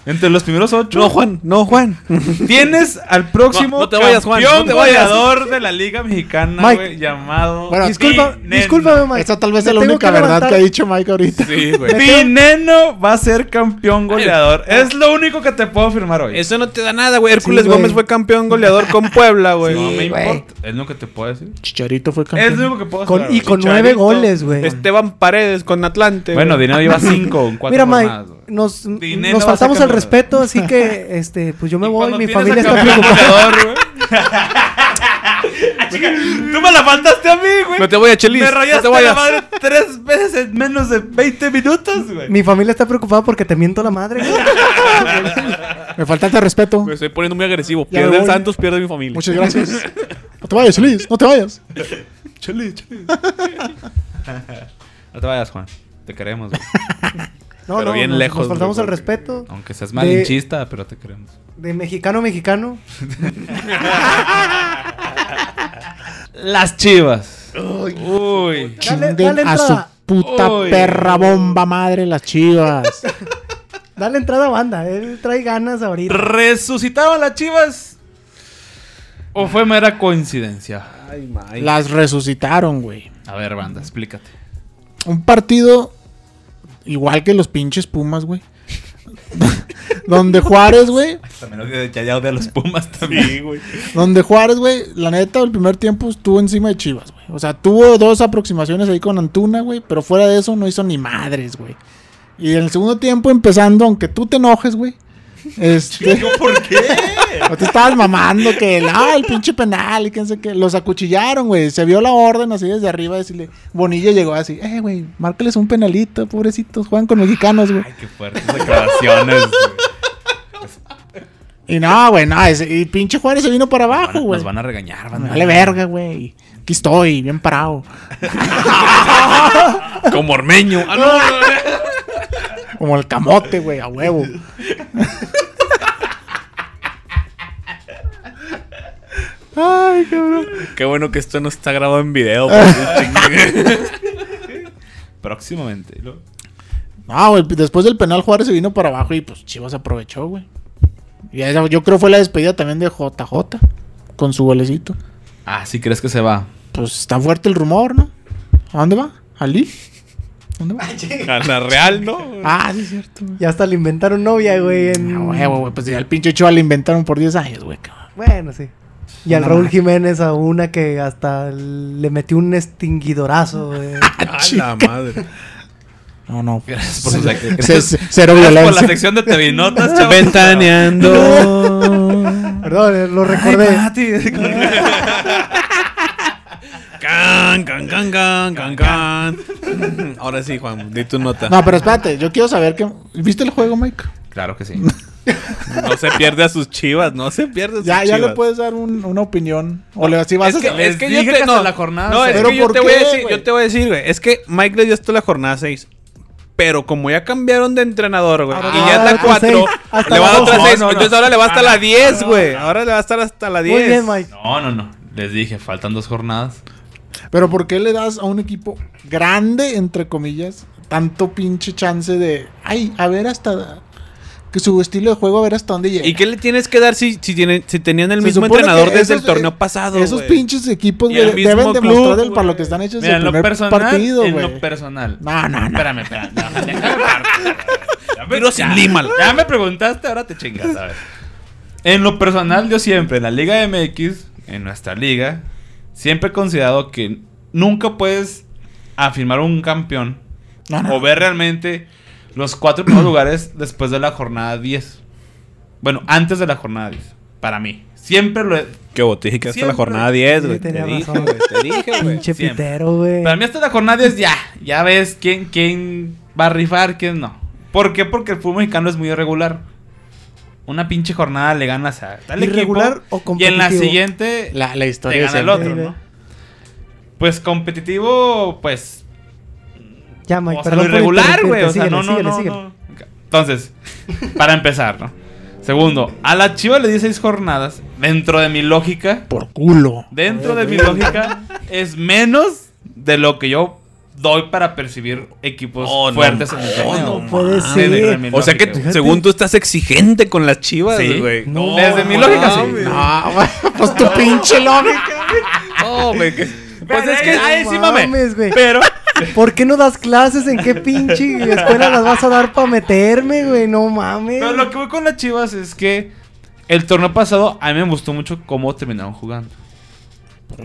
Entre los primeros 8. No, Juan, no, Juan. Tienes al próximo No, no te vayas, Juan, campeón no te vayas. goleador de la Liga Mexicana, Mike. güey, llamado Bueno, Disculpa, discúlpame, Mike. Esa tal vez es la única que verdad que ha dicho Mike ahorita. Sí, güey. Dineno va a ser campeón goleador. Es lo único que te puedo afirmar hoy. Eso no te da nada, güey. Hércules Sí. Gómez fue campeón goleador con Puebla, güey. no me importa. Es lo que te puedo decir. Chicharito fue Es campeón. lo único que puedo Con- asegurar, y con nueve goles, güey. Esteban Paredes con Atlante. Bueno. Dinero lleva 5 en 4 Mira, Mike. Nos, Dinero nos faltamos al respeto, así que, este, pues yo me Y voy, mi familia está preocupada. Ah, Tú me la faltaste a mí, güey. No te voy a Chelis. Me No rayaste te la madre tres veces en menos de 20 minutos, güey. Mi familia está preocupada porque te miento la madre. güey. Me faltaste respeto. Me estoy poniendo muy agresivo. Ya Pierde el. Santos, pierde mi familia. Muchas gracias. No te vayas, Chelis. No te vayas. Chelis, chelis. No te vayas, Juan. Te queremos, güey. No, Pero no, bien nos- lejos, Nos faltamos al respeto. Aunque seas De- malinchista, pero te queremos. De mexicano a mexicano. las chivas. Uy. Dale- Chinguen dale a su puta Uy. perra bomba madre las chivas. Dale entrada a banda. Él trae ganas ahorita. ¿Resucitaron las chivas? ¿O fue mera coincidencia? Ay, las resucitaron, güey. A ver, banda, explícate. Un partido igual que los pinches Pumas, güey. Donde Juárez, güey. También odia a los Pumas también. güey. Donde Juárez, güey, la neta, el primer tiempo estuvo encima de Chivas, güey. O sea, tuvo dos aproximaciones ahí con Antuna, güey, pero fuera de eso no hizo ni madres, güey. Y en el segundo tiempo, empezando, aunque tú te enojes, güey. Este, ¿Por qué? o te estabas mamando que el, ah, el pinche penal y quién sé qué. Los acuchillaron, güey. Se vio la orden así desde arriba. Decirle, Bonilla llegó así, eh, güey, márcales un penalito, pobrecitos, juegan con mexicanos, güey. Ay, qué fuertes declaraciones. güey. Y no, güey, no, ese- y pinche Juárez se vino para Van a- abajo, güey. Nos van a regañar, Me banda. vale verga, güey. Aquí estoy, bien parado. Como ormeño. Ah, no, no, no. Como el camote, güey, a huevo. Ay, cabrón. Qué bueno que esto no está grabado en video. Próximamente. Lo- No, güey, después del penal Juárez se vino para abajo y pues Chivas aprovechó, güey. Y esa, yo creo fue la despedida también de JJ con su golecito. Ah, ¿sí crees que se va? Pues está fuerte el rumor, ¿no? ¿A dónde va? ¿A Lille? ¿Dónde va? A la Real, ¿no? Ah, sí es cierto. güey. Ya hasta le inventaron novia, güey. En... A huevo, güey, pues ya el pinche Ochoa le inventaron por 10 años, güey. cabrón. Bueno, sí. Y al No, Raúl no. Jiménez a una que hasta le metió un extinguidorazo, güey. A la madre. No, no. Gracias por su sec- C- gracias- c- Cero gracias por la violencia. sección de TV Notas, chavos. Ventaneando. Perdón, eh, lo Ay, recordé. Pati. Can, can, can, can, can, can. Ahora sí, Juan, di tu nota. No, pero espérate, yo quiero saber que. ¿Viste el juego, Mike? Claro que sí. No se pierde a sus chivas, no se pierde a sus Ya, ya chivas. le puedes dar un- una opinión. O le si vas Es a que, es que yo dije te, no, la jornada no, es seis. que ¿Pero yo por te voy a qué, decir, güey? yo te voy a decir, güey, es que Mike le dio hasta la jornada 6. Pero como ya cambiaron de entrenador, güey, y ya va a es dar la otra 4, seis, hasta le va a dar otra dos. 6, No, no, no. entonces ahora le va hasta la 10, no. güey. Ahora le va a estar hasta la 10. Muy bien, Mike. No, no, no. Les dije, faltan dos jornadas. Pero ¿por qué le das a un equipo grande, entre comillas, tanto pinche chance de. Ay, a ver hasta. Que su estilo de juego, a ver hasta dónde llega. ¿Y qué le tienes que dar si, si, tienen, si tenían el Se mismo entrenador desde el torneo eh, pasado? Esos pinches equipos el deben club, demostrar el- para lo que están hechos Mira, el en lo primer personal, partido, en lo personal. No, no, no. Espérame, espérame. no, déjame partir. Ya me- sin lima. Ya me preguntaste, ahora te chingas, a ver. En lo personal, yo siempre, en la Liga MX, en nuestra liga, siempre he considerado que nunca puedes afirmar un campeón No, no. o ver realmente los cuatro primeros lugares después de la jornada 10. Bueno, antes de la jornada 10, para mí. Siempre lo he... Que vos te dije que hasta la jornada 10, Sí, güey. Te dije, razón. güey. Te dije, güey. Pinche pitero, güey. Para mí hasta la jornada 10 ya, ya ves quién, quién va a rifar, quién no. ¿Por qué? Porque el fútbol mexicano es muy irregular. Una pinche jornada le ganas a tal ¿Irregular equipo o y en la competitivo? siguiente La, la te historia gana el otro, ¿no? Pues competitivo, pues Ya, Mike, o sea, lo irregular, güey. O sea, Síguele, no, no, síguele, no, síguele. no. Entonces, para empezar, ¿no? Segundo, a la Chiva le di seis jornadas. Dentro de mi lógica, Por culo. dentro de mi lógica, es menos de lo que yo doy para percibir equipos Oh, no, fuertes en el torneo. no puede ser. O sea que. Fíjate. según tú, estás exigente con las chivas, Sí. güey. No, Desde mi no, lógica, sí. No, güey, pues tu pinche lógica. No, güey. que- Pues es que, ay, sí, mames, güey. Pero, ¿Por qué no das clases? ¿En qué pinche escuela las vas a dar para meterme, güey? No mames. pero lo que voy con las chivas es que el torneo pasado a mí me gustó mucho cómo terminaron jugando.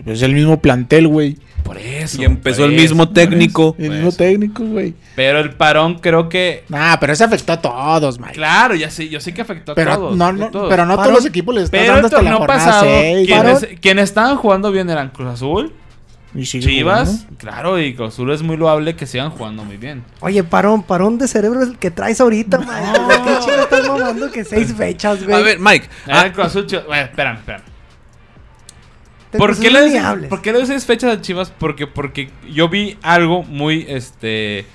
Es el mismo plantel, güey. Por eso. Y empezó el eso, mismo técnico. eso, El mismo eso. técnico, güey. Pero el parón creo que. Nah, pero eso afectó a todos, Mike. Claro, ya sé, yo sé que afectó a todos. no, a no, todos. pero no Parón. todos los equipos les están Pero dando el hasta la torneo jornada pasado, 6. quienes, quienes estaban jugando bien eran Cruz Azul, Y Chivas, jugando. claro, y Cruz Azul es muy loable que sigan jugando muy bien. Oye, parón, parón de cerebro es el que traes ahorita, Mike. ¿De qué chido estás mamando que seis fechas, güey? A ver, Mike. Ah, ah, Cruz Azul, bueno, espérame, espérame. ¿Por qué, le. ¿Por qué le seis fechas a Chivas? Porque, porque yo vi algo muy, este...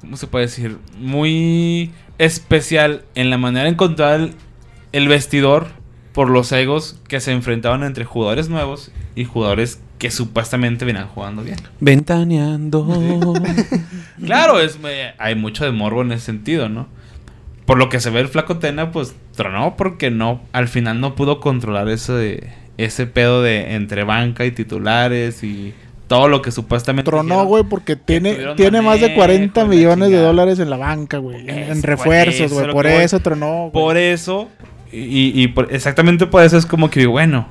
¿Cómo se puede decir? Muy especial en la manera de encontrar el, el vestidor por los egos que se enfrentaban entre jugadores nuevos y jugadores que supuestamente venían jugando bien. Ventaneando. Claro, es, eh, hay mucho de morbo en ese sentido, ¿no? Por lo que se ve el flaco Tena, pues tronó porque no, al final no pudo controlar ese, ese pedo de entre banca y titulares y todo lo que supuestamente. Tronó, güey, porque tiene, tiene más de manejo 40 y la millones de dólares en la banca, güey. En, refuerzos, güey. Por eso tronó. güey. Por eso, y, y por- exactamente por eso es como que digo, bueno,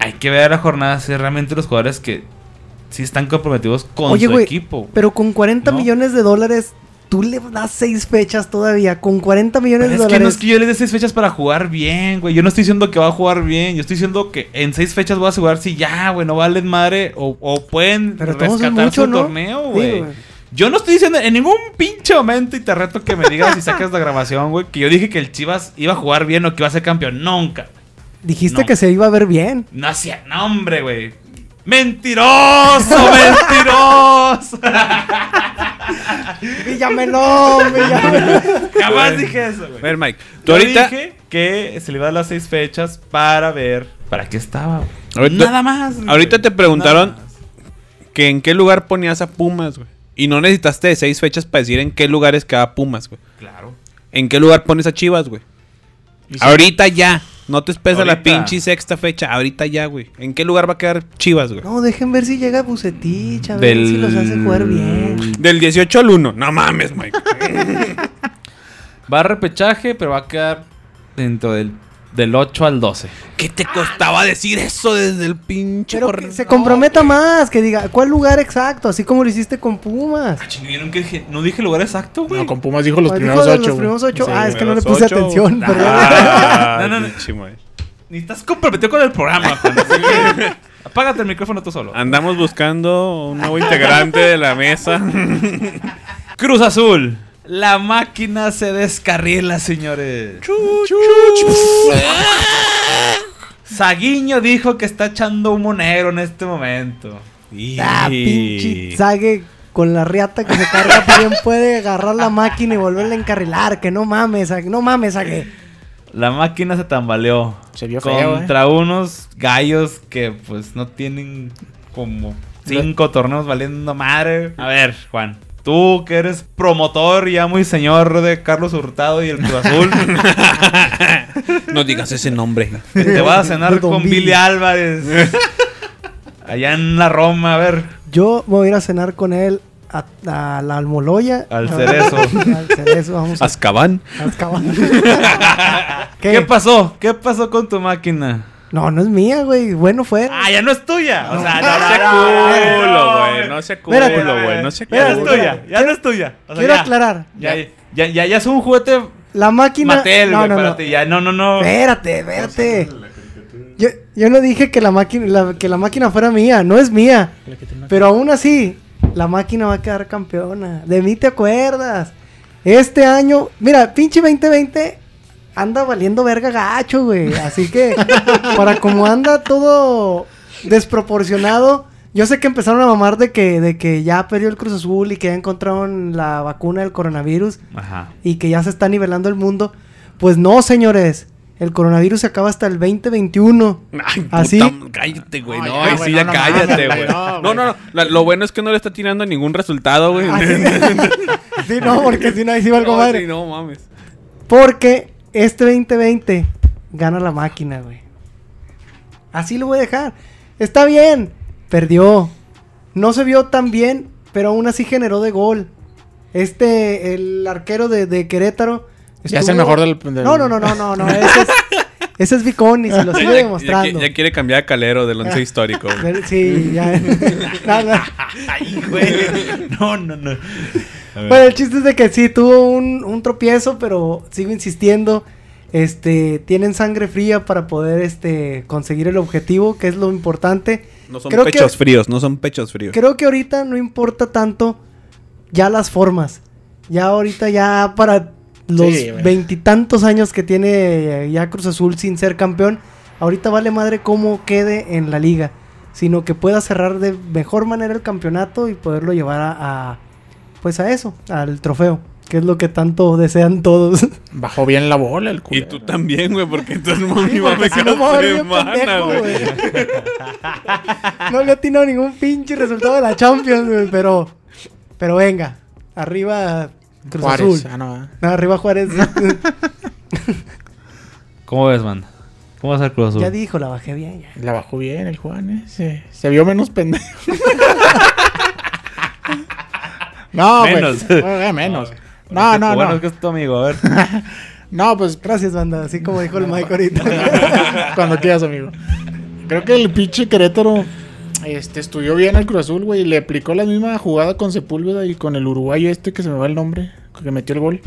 hay que ver la jornada si realmente los jugadores que sí están comprometidos con Oye, su güey, equipo. Pero con 40 ¿No? millones de dólares, tú le das seis fechas todavía. Con 40 millones Pero de es que no dólares. es que yo le dé seis fechas para jugar bien, güey. Yo no estoy diciendo que va a jugar bien. Yo estoy diciendo que en seis fechas voy a asegurar si ya, güey, no valen madre. O, o pueden Pero rescatar mucho, su ¿no? torneo, güey. Yo no estoy diciendo en ningún pinche momento y te reto que me digas y sacas la grabación, güey, que yo dije que el Chivas iba a jugar bien o que iba a ser campeón. Nunca. Dijiste No. que se iba a ver bien. No hacía, no, hombre, güey. ¡Mentiroso! ¡Mentiroso! Villamelo, Villamelo. Jamás dije eso, A güey. ver, Mike, tú Yo ahorita. dije que se le iba a dar las seis fechas para ver para qué estaba. Ahorita- Nada más. güey. ahorita te preguntaron- que en qué lugar ponías a Pumas, güey. Y no necesitaste de seis fechas para decir en qué lugares queda Pumas, güey. Claro. ¿En qué lugar pones a Chivas, güey? Ahorita ya. No te esperes a la Ahorita. pinche sexta fecha. Ahorita ya, güey. ¿En qué lugar va a quedar Chivas, güey? No, dejen ver si llega Bucetich, a ver Del- si los hace jugar bien. Del 18 al 1. No mames, Mike. Va a repechaje, pero va a quedar dentro del, del 8 al 12. ¿Qué te costaba decir eso desde el pinche Pero que se comprometa más, que diga cuál lugar exacto, así como lo hiciste con Pumas. Ah, chinga, yo nunca dije, no dije lugar exacto, güey. No, con Pumas dijo los primeros dijo de ocho. Los güey. primeros ocho. Sí, ah, es que no le puse ocho. atención, perdón. Ah, No, no, no. Ni estás comprometido con el programa, Juan. Apágate el micrófono tú solo. Andamos buscando un nuevo integrante de la mesa. Cruz Azul. La máquina se descarrila, señores. Saguiño dijo que está echando humo negro en este momento. Ah, pinche Zague con la riata que se carga, bien puede agarrar la máquina y volverla a encarrilar. Que no mames, Zague, no mames, Zague. La máquina se tambaleó. Se vio feo, Contra unos gallos que pues no tienen como cinco torneos valiendo madre. A ver, Juan. Tú que eres promotor y amo y señor de Carlos Hurtado y el Cruz Azul, No digas ese nombre. te vas a cenar con Billy. Billy Álvarez. Allá en la Roma, a ver. Yo me voy a ir a cenar con él a, a la Almoloya. Al Cerezo. al Cerezo, vamos a Azkaban. a Azkaban. ¿Qué? pasó? ¿Qué pasó con tu máquina? No, no es mía, güey. Bueno fue. Ah, ya no es tuya. O sea, No no, sea no, no, culo, no, güey. No sea culo, Espérate, güey. No sea Ya no es Espérate, culo. tuya. Ya no es tuya. O sea, Quiero ya. aclarar. Ya, ya, ya, ya es un juguete La máquina. Mattel, no, güey, no, no. espérate, ya, no, no, no. Espérate, espérate. Yo, yo no dije que la máquina la- que la máquina fuera mía, no es mía. Pero aún así, la máquina va a quedar campeona. De mí te acuerdas. Este año, mira, pinche 2020 anda valiendo verga gacho, güey. Así que, para como anda todo desproporcionado, yo sé que empezaron a mamar de que, de que ya perdió el Cruz Azul y que ya encontraron la vacuna del coronavirus Ajá. y que ya se está nivelando el mundo. Pues no, señores. El coronavirus se acaba hasta el 2021. Ay, Así. puta, cállate, güey. No, No, ya, güey, sí, ya no cállate, güey. no, No, no. La- lo bueno es que no le está tirando ningún resultado, güey. Ah, sí. Sí, no, porque si no, ahí sí va algo No, madre. sí, no mames. Porque este 2020 gana la máquina, güey. Así lo voy a dejar. Está bien. Perdió. No se vio tan bien, pero aún así generó de gol. Este, el arquero de, de Querétaro. Ya es el mejor del- del- No, no, no, no, no, no. Ese es, ese es Viconi, se lo sigue Ya- ya, demostrando. ya quiere cambiar a Calero del once histórico. güey. Sí, ya. No, no. Ay, güey. No, no, no. Bueno, el chiste es de que sí tuvo un, un tropiezo, pero sigo insistiendo. Este, tienen sangre fría para poder este conseguir el objetivo, que es lo importante. No son Creo que- pechos fríos, no son pechos fríos. Creo que ahorita no importa tanto ya las formas. Ya ahorita ya para los Sí, veintitantos años que tiene ya Cruz Azul sin ser campeón, ahorita vale madre cómo quede en la liga, sino que pueda cerrar de mejor manera el campeonato y poderlo llevar a, a, pues a eso, al trofeo, que es lo que tanto desean todos. Bajó bien la bola el culo. Y tú también, güey, porque Sí, si no me voy a bien pendejo, güey. No le atino ningún pinche resultado de la Champions, güey, pero... Pero venga, arriba Cruz Juárez. Azul. Ah, no, ah. No, arriba Juárez. ¿Cómo ves, man? ¿Cómo va a ser Cruz Azul? ya dijo, la bajé bien. ya. La bajó bien el Juan, ¿eh? Se, se vio menos pendejo. No. Menos. Bueno, menos. No, no, bueno, no. es que es tu amigo, a ver. No, pues Gracias, banda. Así como dijo el Mike ahorita. cuando quieras, amigo. Creo que el pinche Querétaro este, estudió bien al Cruz Azul, güey. Le aplicó la misma jugada con Sepúlveda y con el uruguayo este que se me va el nombre, que metió el gol.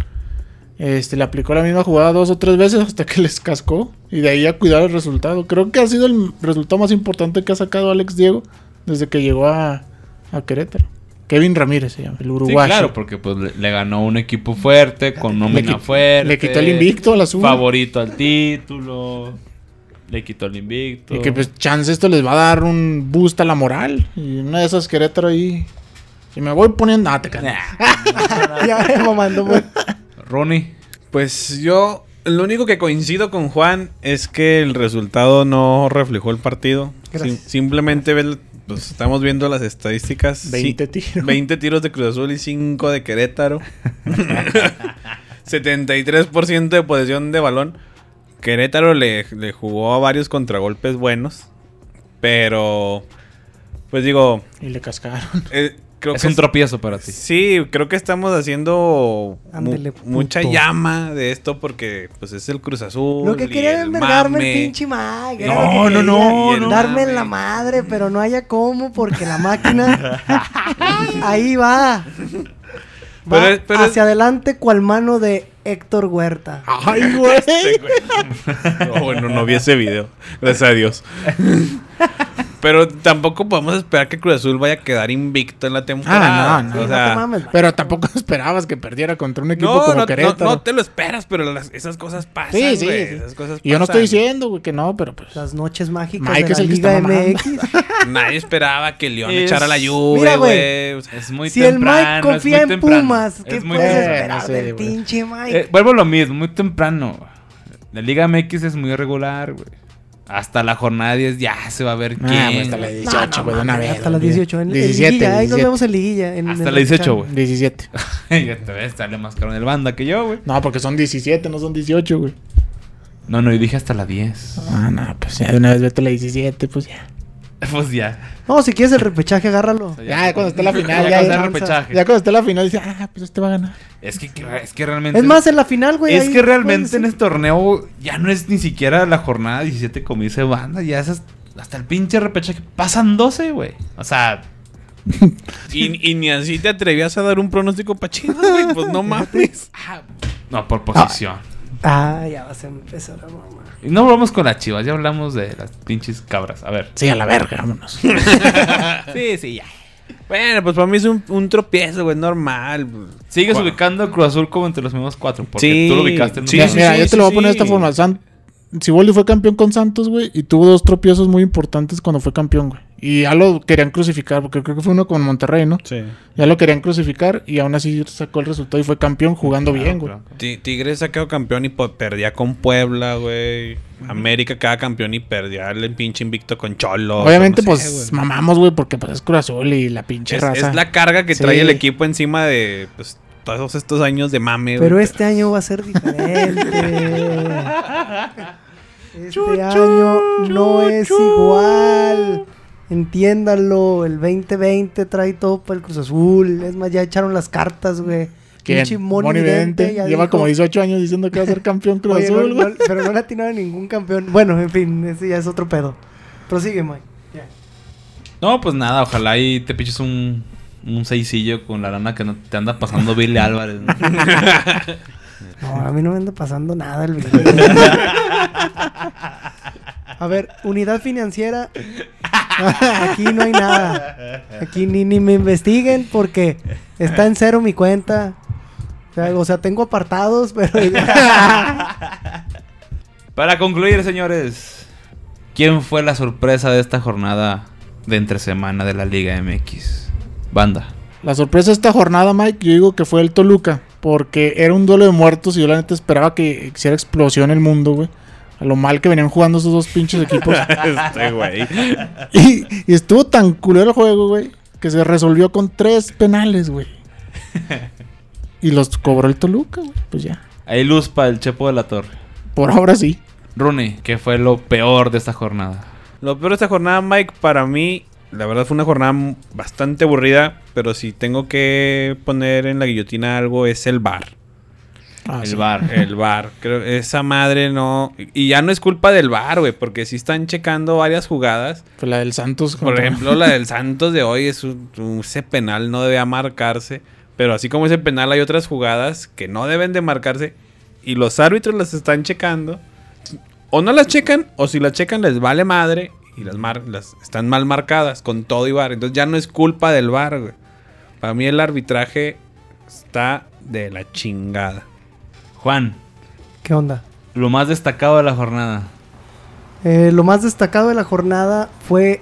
Este, le aplicó la misma jugada dos o tres veces hasta que les cascó. Y de ahí a cuidar el resultado. Creo que ha sido el resultado más importante que ha sacado Alex Diego desde que llegó a, a Querétaro. Kevin Ramírez se llama, el Sí, uruguayo. claro, porque pues le, le ganó un equipo fuerte, con nómina fuerte. le quitó el invicto a la azul. Favorito al título. Le quitó el invicto. Y que pues chance esto les va a dar un boost a la moral. Y una de esas Querétaro ahí. Y me voy poniendo. Ah, te caes. ya, mamando, güey. Ronnie. Pues yo, lo único que coincido con Juan es que el resultado no reflejó el partido. Sim- simplemente ve- pues, estamos viendo las estadísticas. 20 Sí, tiros. 20 tiros de Cruz Azul y 5 de Querétaro. 73% de posesión de balón. Querétaro le, le jugó a varios contragolpes buenos. Pero, pues digo, Y le cascaron. eh, creo Es que un es- tropiezo para ti. Sí, creo que estamos haciendo mu- Ándele, puto. mucha llama de esto porque pues es el Cruz Azul. Lo que quería envergarme el pinche era No, no, no, no. Darme en Mame. la madre, pero no haya cómo porque la máquina ahí va. Va Pero es- pero es- hacia adelante cual mano de Héctor Huerta. Ay, güey. Este, güey. No, bueno, no vi ese video. Gracias a Dios. Pero tampoco podemos esperar que Cruz Azul vaya a quedar invicto en la temporada. Ah, no, no. O Sí, sea, no te mames, Mike. Pero tampoco esperabas que perdiera contra un equipo no, como no, no, Querétaro. no te lo esperas, pero las- esas cosas pasan. Sí, sí, güey, sí. Esas cosas Y yo no estoy diciendo, güey, que no, pero pues. Las noches mágicas Mike de es la el que Liga. MX. Nadie esperaba que León Es- echara la lluvia, güey. güey. O sea, Es muy si el temprano. Mike es confía muy en temprano. Pumas, ¿qué Es muy puedes temprano. esperar no sé, del güey. pinche Mike? Eh, vuelvo a lo mismo, muy temprano. La Liga MX es muy irregular, güey. Hasta la jornada 10 ya se va a ver Ah, quién. pues hasta la güey. 18, güey, de una mames, vez. Hasta las güey. 18. En, en 17, liguilla, ahí nos 17. vemos en liguilla. en- Hasta en la el 18, chat. güey. 17. ya te ves, sale más caro en el banda que yo, güey. No, porque son 17, no son 18, güey. No, no, yo dije hasta la 10. Ah, no, pues ya de una vez vete a la 17, pues ya. Pues ya. No, si quieres el repechaje, agárralo. Ya, cuando esté la final, Ya ya, el repechaje. Ya cuando esté la final, dice, ah, pues este va a ganar. Es que, es que realmente. Es más, en la final, güey. es que realmente en este torneo ya no es ni siquiera la jornada 17 como dice banda. Ya es hasta el pinche repechaje. Pasan 12, güey. O sea, Y, y ni así te atrevías a dar un pronóstico pa' Chivas, güey. Pues no mames. no, por posición. Ah, ya vas a empezar a mamá. Y no hablamos con las chivas, ya hablamos de las pinches cabras. A ver. Sí, a la verga, vámonos. Sí, sí, ya. Bueno, pues para mí es un, un tropiezo, güey, normal. Sigues Bueno. ubicando a Cruz Azul como entre los mismos cuatro. Porque Sí, tú lo ubicaste en un sí, sí, mira, sí, yo te lo voy a poner de esta forma. San... Siboldi fue campeón con Santos, güey, y tuvo dos tropiezos muy importantes cuando fue campeón, güey. Y ya lo querían crucificar, porque creo que fue uno con Monterrey, ¿no? Sí. Ya lo querían crucificar y aún así sacó el resultado y fue campeón jugando Claro, bien, güey. claro. Ti- Tigres ha quedado campeón y perdía con Puebla, güey. América queda campeón y perdía el pinche invicto con Cholo. Obviamente, no sé, pues güey. mamamos, güey, porque pues es Cruz Azul y la pinche es, raza. es la carga que Sí. trae el equipo encima de pues, todos estos años de mame, Pero güey. este año va a ser diferente. Este año no es igual. Entiéndalo. El 2020 trae todo para el Cruz Azul. Es más, ya echaron las cartas, güey. ¿Quién? Pinche Moni Moni Dente Dente. ya Lleva dijo- como 18 años diciendo que va a ser campeón Cruz Oye, Azul, güey. no- pero no le atinaron a ningún campeón. Bueno, en fin, ese ya es otro pedo. Prosigue, Mike. No, pues nada, ojalá ahí te piches un, un seisillo con la lana que no te anda pasando Billy Álvarez. ¿no? No, a mí no me anda pasando nada el video. A ver, unidad financiera. Aquí no hay nada. Aquí ni, ni me investiguen porque está en cero mi cuenta. O sea, o sea, tengo apartados, pero... Para concluir, señores, ¿quién fue la sorpresa de esta jornada de entre semana de la Liga MX? Banda. La sorpresa de esta jornada, Mike, yo digo que fue el Toluca. Porque era un duelo de muertos y yo la neta esperaba que hiciera explosión el mundo, güey. Lo mal que venían jugando esos dos pinches equipos. Este güey. y, y estuvo tan culero el juego, güey, que se resolvió con tres penales, güey. Y los cobró el Toluca, güey. Pues ya. Hay luz para el Chepo de la Torre. Por ahora sí. Rooney, ¿qué fue lo peor de esta jornada? Lo peor de esta jornada, Mike, para mí, la verdad fue una jornada bastante aburrida, pero si tengo que poner en la guillotina algo es el bar. Ah, el sí. bar. El bar. Creo esa madre no. Y ya no es culpa del bar, güey, porque si están checando varias jugadas. Fue la del Santos. Por ejemplo, la del Santos de hoy es un, un- ese penal no debía marcarse. Pero así como ese penal hay otras jugadas que no deben de marcarse. Y los árbitros las están checando. O no las checan, o si las checan les vale madre. Y las, mar- las están mal marcadas con todo y bar. Entonces ya no es culpa del bar, güey. Para mí el arbitraje está de la chingada. Juan, ¿Qué onda? lo más destacado de la jornada. Eh, lo más destacado de la jornada fue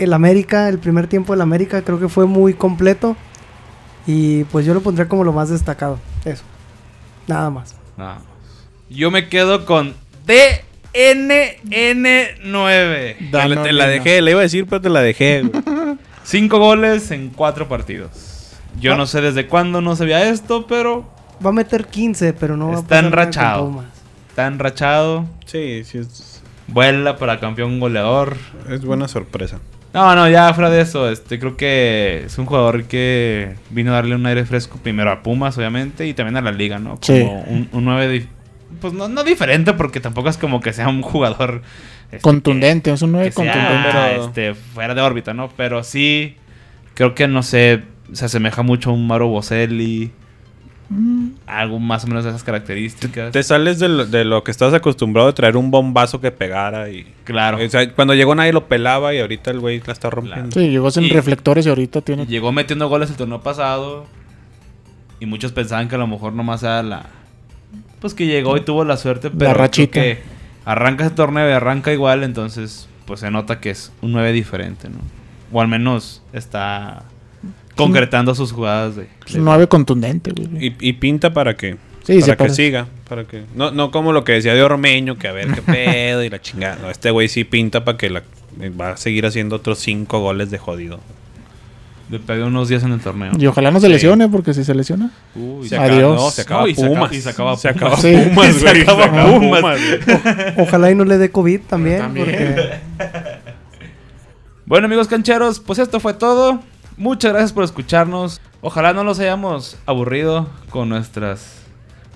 el América, el primer tiempo del América, creo que fue muy completo. Y pues yo lo pondría como lo más destacado. Eso. Nada más. No. Yo me quedo con DNN9. Te la, te la dejé, le iba a decir, pero te la dejé. Cinco goles en cuatro partidos. Yo Ah. no sé desde cuándo no se veía esto, pero Va a meter 15, pero no va a Está pasar nada con enrachado. Pumas. está enrachado. Sí, sí, es, Vuela para campeón goleador. es buena sorpresa. No, no, ya fuera de eso, este, creo que es un jugador que vino a darle un aire fresco primero a Pumas, obviamente, y también a la liga, ¿no? Como Sí. un, un 9, pues no, no diferente, porque tampoco es como que sea un jugador este, Contundente, es un que, 9 que sea, contundente. pero- este, fuera de órbita, ¿no? Pero sí, creo que, no sé, se asemeja mucho a un Mauro Boselli, algo más o menos de esas características. Te sales de lo, de lo que estás acostumbrado a traer un bombazo que pegara y... Claro. O sea, cuando llegó nadie lo pelaba y ahorita el güey la está rompiendo. Sí, llegó sin Y- reflectores y ahorita tiene. Llegó metiendo goles el torneo pasado. Y muchos pensaban que a lo mejor nomás era la. Pues que llegó y tuvo la suerte, pero. rachita. que arranca ese torneo y arranca igual, entonces. Pues se nota que es un 9 diferente, ¿no? O al menos está concretando sus jugadas de. Es un 9 contundente, güey. Y, y pinta para que... Sí, se para que parece. siga. Para que... No, no como lo que decía de Ormeño, que a ver qué pedo y la chingada. No, este güey sí pinta para que la, va a seguir haciendo otros cinco goles de jodido. Le pegué unos días en el torneo. Y ojalá no se Sí. lesione, porque si se lesiona. Uy, Se Adiós. acaba, no, se acaba No, y se Pumas. acaba- y se acaba Se Pumas. acaba Sí. Pumas, Se güey. acaba Pumas. güey. Ojalá y no le dé COVID también. También. Porque Bueno, amigos cancheros, pues esto fue todo. Muchas gracias por escucharnos. Ojalá no los hayamos aburrido con nuestras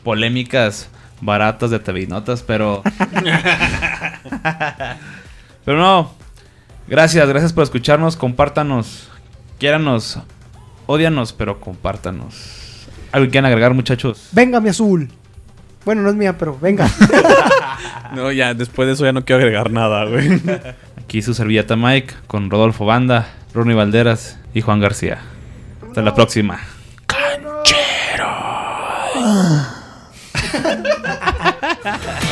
polémicas baratas de Tevinotas, pero. pero no. Gracias, gracias por escucharnos. Compártanos. Quiéranos. Odianos, pero compártanos. ¿Algo que quieran agregar, muchachos? venga, mi azul. Bueno, no es mía, pero venga. No, ya, después de eso ya no quiero agregar nada, güey. Aquí su servilleta Mike con Rodolfo Banda, Ronnie Valderas y Juan García. Hasta la próxima. Canchero.